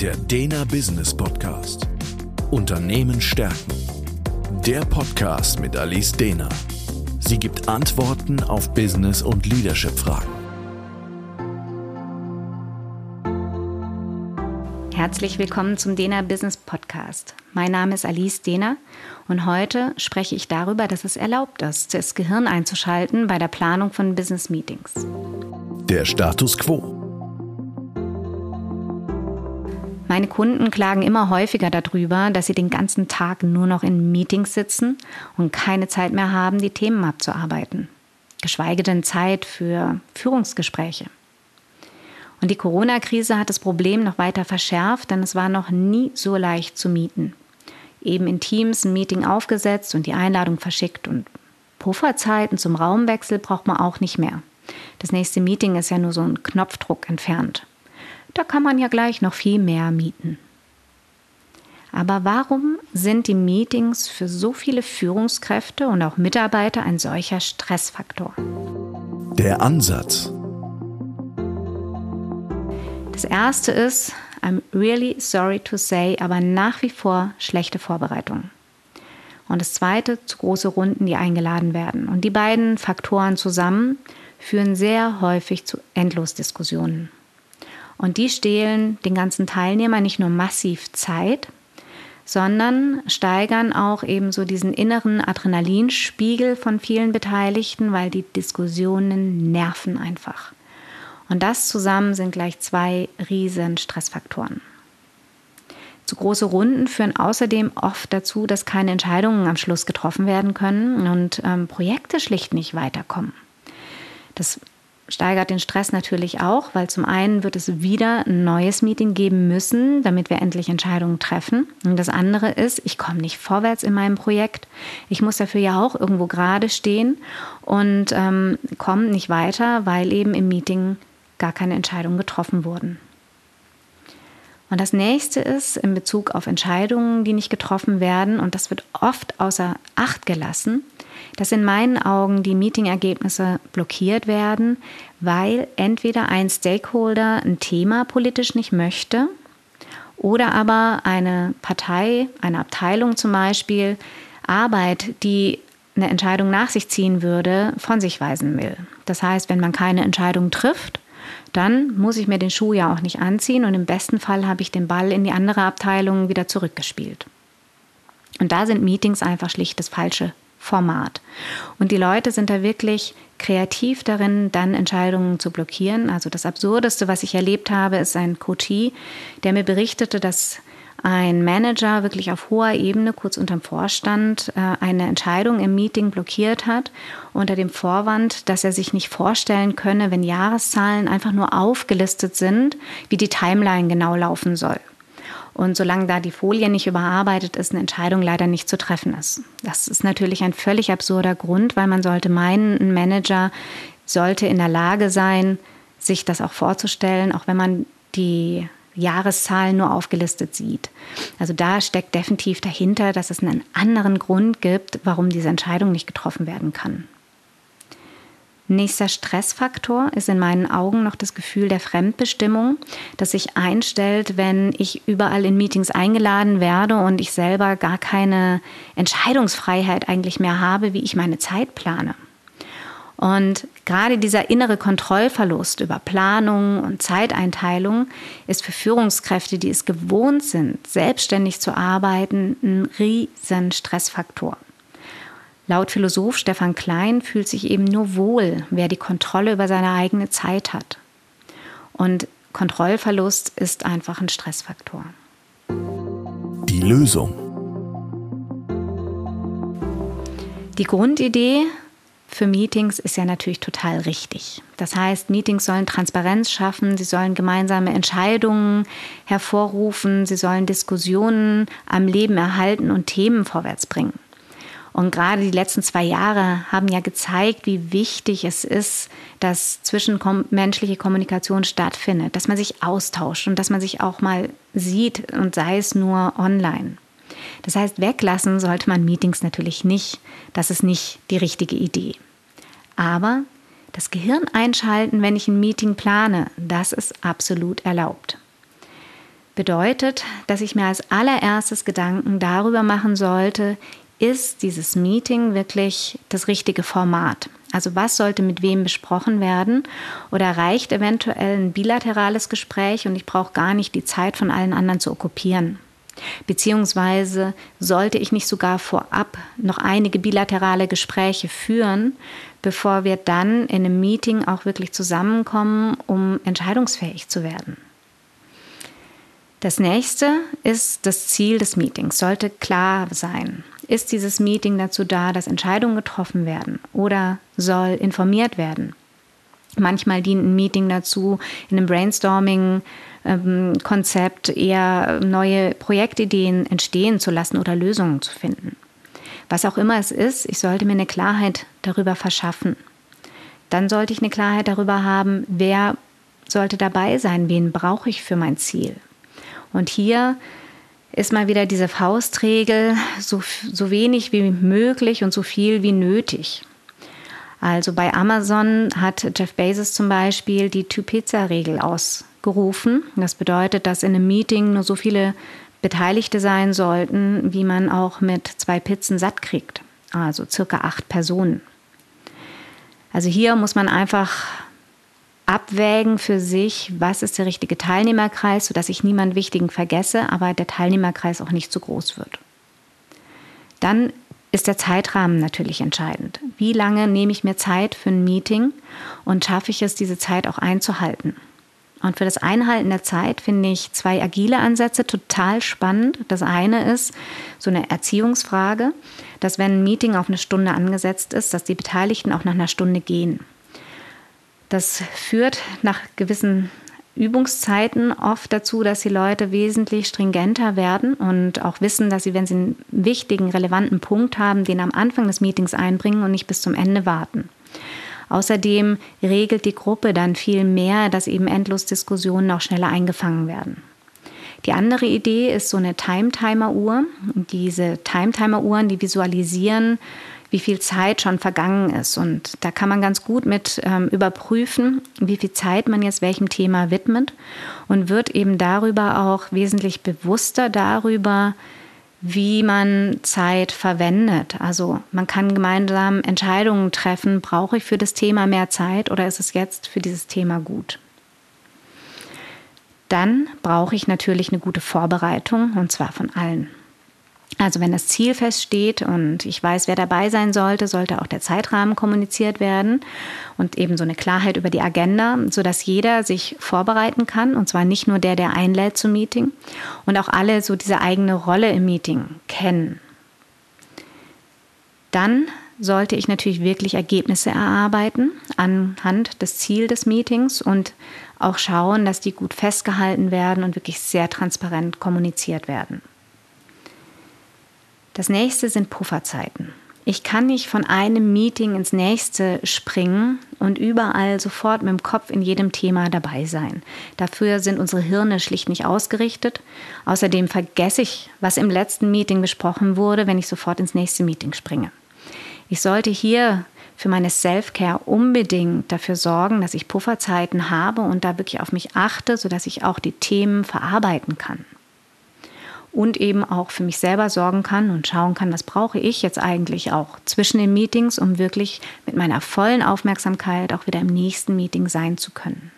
Der Dena Business Podcast. Unternehmen stärken. Der Podcast mit Alice Dena. Sie gibt Antworten auf Business- und Leadership-Fragen. Herzlich willkommen zum Dena Business Podcast. Mein Name ist Alice Dena und heute spreche ich darüber, dass es erlaubt ist, das Gehirn einzuschalten bei der Planung von Business Meetings. Der Status quo. Meine Kunden klagen immer häufiger darüber, dass sie den ganzen Tag nur noch in Meetings sitzen und keine Zeit mehr haben, die Themen abzuarbeiten. Geschweige denn Zeit für Führungsgespräche. Und die Corona-Krise hat das Problem noch weiter verschärft, denn es war noch nie so leicht zu mieten. Eben in Teams ein Meeting aufgesetzt und die Einladung verschickt und Pufferzeiten zum Raumwechsel braucht man auch nicht mehr. Das nächste Meeting ist ja nur so ein Knopfdruck entfernt. Da kann man ja gleich noch viel mehr mieten. Aber warum sind die Meetings für so viele Führungskräfte und auch Mitarbeiter ein solcher Stressfaktor? Der Ansatz. Das erste ist, I'm really sorry to say, aber nach wie vor schlechte Vorbereitung. Und das zweite, zu große Runden, die eingeladen werden. Und die beiden Faktoren zusammen führen sehr häufig zu Endlosdiskussionen. Und die stehlen den ganzen Teilnehmern nicht nur massiv Zeit, sondern steigern auch eben so diesen inneren Adrenalinspiegel von vielen Beteiligten, weil die Diskussionen nerven einfach. Und das zusammen sind gleich zwei riesen Stressfaktoren. Zu große Runden führen außerdem oft dazu, dass keine Entscheidungen am Schluss getroffen werden können und ähm, Projekte schlicht nicht weiterkommen. Das steigert den Stress natürlich auch, weil zum einen wird es wieder ein neues Meeting geben müssen, damit wir endlich Entscheidungen treffen. Und das andere ist, ich komme nicht vorwärts in meinem Projekt. Ich muss dafür ja auch irgendwo gerade stehen und ähm, komme nicht weiter, weil eben im Meeting gar keine Entscheidungen getroffen wurden. Und das nächste ist in Bezug auf Entscheidungen, die nicht getroffen werden, und das wird oft außer Acht gelassen, dass in meinen Augen die Meetingergebnisse blockiert werden, weil entweder ein Stakeholder ein Thema politisch nicht möchte oder aber eine Partei, eine Abteilung zum Beispiel, Arbeit, die eine Entscheidung nach sich ziehen würde, von sich weisen will. Das heißt, wenn man keine Entscheidung trifft, dann muss ich mir den Schuh ja auch nicht anziehen und im besten Fall habe ich den Ball in die andere Abteilung wieder zurückgespielt. Und da sind Meetings einfach schlicht das falsche Format. Und die Leute sind da wirklich kreativ darin, dann Entscheidungen zu blockieren. Also das Absurdeste, was ich erlebt habe, ist ein Coachie, der mir berichtete, dass ein Manager wirklich auf hoher Ebene, kurz unterm Vorstand, äh, eine Entscheidung im Meeting blockiert hat, unter dem Vorwand, dass er sich nicht vorstellen könne, wenn Jahreszahlen einfach nur aufgelistet sind, wie die Timeline genau laufen soll. Und solange da die Folie nicht überarbeitet ist, eine Entscheidung leider nicht zu treffen ist. Das ist natürlich ein völlig absurder Grund, weil man sollte meinen, ein Manager sollte in der Lage sein, sich das auch vorzustellen, auch wenn man die Jahreszahlen nur aufgelistet sieht. Also da steckt definitiv dahinter, dass es einen anderen Grund gibt, warum diese Entscheidung nicht getroffen werden kann. Nächster Stressfaktor ist in meinen Augen noch das Gefühl der Fremdbestimmung, das sich einstellt, wenn ich überall in Meetings eingeladen werde und ich selber gar keine Entscheidungsfreiheit eigentlich mehr habe, wie ich meine Zeit plane. Und gerade dieser innere Kontrollverlust über Planung und Zeiteinteilung ist für Führungskräfte, die es gewohnt sind, selbstständig zu arbeiten, ein riesen Stressfaktor. Laut Philosoph Stefan Klein fühlt sich eben nur wohl, wer die Kontrolle über seine eigene Zeit hat. Und Kontrollverlust ist einfach ein Stressfaktor. Die Lösung. Die Grundidee für Meetings ist ja natürlich total richtig. Das heißt, Meetings sollen Transparenz schaffen, sie sollen gemeinsame Entscheidungen hervorrufen, sie sollen Diskussionen am Leben erhalten und Themen vorwärts bringen. Und gerade die letzten zwei Jahre haben ja gezeigt, wie wichtig es ist, dass zwischenmenschliche Kommunikation stattfindet, dass man sich austauscht und dass man sich auch mal sieht und sei es nur online. Das heißt, weglassen sollte man Meetings natürlich nicht. Das ist nicht die richtige Idee. Aber das Gehirn einschalten, wenn ich ein Meeting plane, das ist absolut erlaubt. Bedeutet, dass ich mir als allererstes Gedanken darüber machen sollte, ist dieses Meeting wirklich das richtige Format? Also was sollte mit wem besprochen werden? Oder reicht eventuell ein bilaterales Gespräch und ich brauche gar nicht die Zeit von allen anderen zu okkupieren? Beziehungsweise sollte ich nicht sogar vorab noch einige bilaterale Gespräche führen, bevor wir dann in einem Meeting auch wirklich zusammenkommen, um entscheidungsfähig zu werden? Das nächste ist das Ziel des Meetings, sollte klar sein. Ist dieses Meeting dazu da, dass Entscheidungen getroffen werden oder soll informiert werden? Manchmal dient ein Meeting dazu, in einem Brainstorming-Konzept eher neue Projektideen entstehen zu lassen oder Lösungen zu finden. Was auch immer es ist, ich sollte mir eine Klarheit darüber verschaffen. Dann sollte ich eine Klarheit darüber haben, wer sollte dabei sein, wen brauche ich für mein Ziel. Und hier ist mal wieder diese Faustregel, so, so wenig wie möglich und so viel wie nötig. Also bei Amazon hat Jeff Bezos zum Beispiel die Two-Pizza-Regel ausgerufen. Das bedeutet, dass in einem Meeting nur so viele Beteiligte sein sollten, wie man auch mit zwei Pizzen satt kriegt. Also circa acht Personen. Also hier muss man einfach abwägen für sich, was ist der richtige Teilnehmerkreis, sodass ich niemanden Wichtigen vergesse, aber der Teilnehmerkreis auch nicht zu groß wird. Dann ist der Zeitrahmen natürlich entscheidend. Wie lange nehme ich mir Zeit für ein Meeting und schaffe ich es, diese Zeit auch einzuhalten? Und für das Einhalten der Zeit finde ich zwei agile Ansätze total spannend. Das eine ist so eine Erziehungsfrage, dass wenn ein Meeting auf eine Stunde angesetzt ist, dass die Beteiligten auch nach einer Stunde gehen. Das führt nach gewissen Übungszeiten oft dazu, dass die Leute wesentlich stringenter werden und auch wissen, dass sie, wenn sie einen wichtigen, relevanten Punkt haben, den am Anfang des Meetings einbringen und nicht bis zum Ende warten. Außerdem regelt die Gruppe dann viel mehr, dass eben endlos Diskussionen auch schneller eingefangen werden. Die andere Idee ist so eine Time-Timer-Uhr. Diese Time-Timer-Uhren, die visualisieren wie viel Zeit schon vergangen ist. Und da kann man ganz gut mit ähm, überprüfen, wie viel Zeit man jetzt welchem Thema widmet und wird eben darüber auch wesentlich bewusster darüber, wie man Zeit verwendet. Also man kann gemeinsam Entscheidungen treffen, brauche ich für das Thema mehr Zeit oder ist es jetzt für dieses Thema gut? Dann brauche ich natürlich eine gute Vorbereitung und zwar von allen. Also wenn das Ziel feststeht und ich weiß, wer dabei sein sollte, sollte auch der Zeitrahmen kommuniziert werden und eben so eine Klarheit über die Agenda, sodass jeder sich vorbereiten kann und zwar nicht nur der, der einlädt zum Meeting und auch alle so diese eigene Rolle im Meeting kennen. Dann sollte ich natürlich wirklich Ergebnisse erarbeiten anhand des Ziels des Meetings und auch schauen, dass die gut festgehalten werden und wirklich sehr transparent kommuniziert werden. Das nächste sind Pufferzeiten. Ich kann nicht von einem Meeting ins nächste springen und überall sofort mit dem Kopf in jedem Thema dabei sein. Dafür sind unsere Hirne schlicht nicht ausgerichtet. Außerdem vergesse ich, was im letzten Meeting besprochen wurde, wenn ich sofort ins nächste Meeting springe. Ich sollte hier für meine Self-Care unbedingt dafür sorgen, dass ich Pufferzeiten habe und da wirklich auf mich achte, sodass ich auch die Themen verarbeiten kann und eben auch für mich selber sorgen kann und schauen kann, was brauche ich jetzt eigentlich auch zwischen den Meetings, um wirklich mit meiner vollen Aufmerksamkeit auch wieder im nächsten Meeting sein zu können.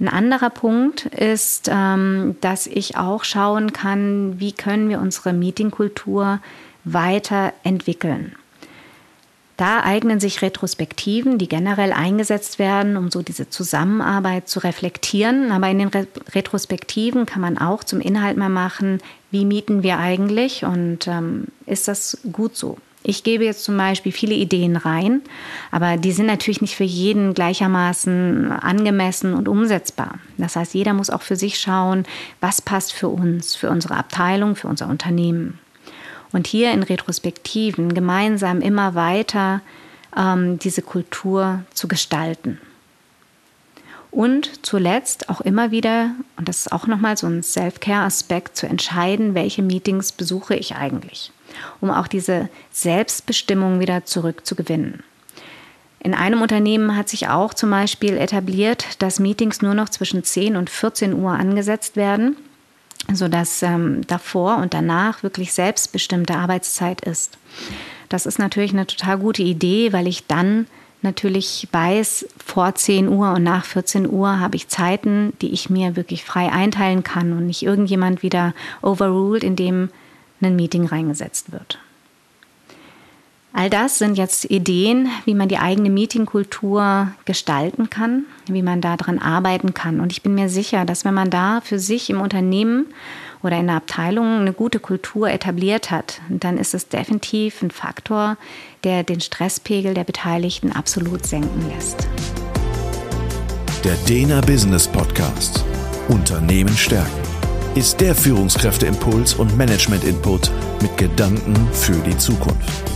Ein anderer Punkt ist, ähm, dass ich auch schauen kann, wie können wir unsere Meetingkultur weiterentwickeln. Da eignen sich Retrospektiven, die generell eingesetzt werden, um so diese Zusammenarbeit zu reflektieren. Aber in den Re Retrospektiven kann man auch zum Inhalt mal machen, wie mieten wir eigentlich und ähm, ist das gut so? Ich gebe jetzt zum Beispiel viele Ideen rein, aber die sind natürlich nicht für jeden gleichermaßen angemessen und umsetzbar. Das heißt, jeder muss auch für sich schauen, was passt für uns, für unsere Abteilung, für unser Unternehmen und hier in Retrospektiven gemeinsam immer weiter ähm, diese Kultur zu gestalten. Und zuletzt auch immer wieder, und das ist auch nochmal so ein Self-Care-Aspekt, zu entscheiden, welche Meetings besuche ich eigentlich, um auch diese Selbstbestimmung wieder zurückzugewinnen. In einem Unternehmen hat sich auch zum Beispiel etabliert, dass Meetings nur noch zwischen 10 und 14 Uhr angesetzt werden, sodass ähm, davor und danach wirklich selbstbestimmte Arbeitszeit ist. Das ist natürlich eine total gute Idee, weil ich dann natürlich weiß, vor 10 Uhr und nach 14 Uhr habe ich Zeiten, die ich mir wirklich frei einteilen kann und nicht irgendjemand wieder overruled, indem ein Meeting reingesetzt wird. All das sind jetzt Ideen, wie man die eigene Meetingkultur gestalten kann, wie man daran arbeiten kann. Und ich bin mir sicher, dass wenn man da für sich im Unternehmen oder in der Abteilung eine gute Kultur etabliert hat, dann ist es definitiv ein Faktor, der den Stresspegel der Beteiligten absolut senken lässt. Der Dena Business Podcast Unternehmen stärken ist der Führungskräfteimpuls und Management-Input mit Gedanken für die Zukunft.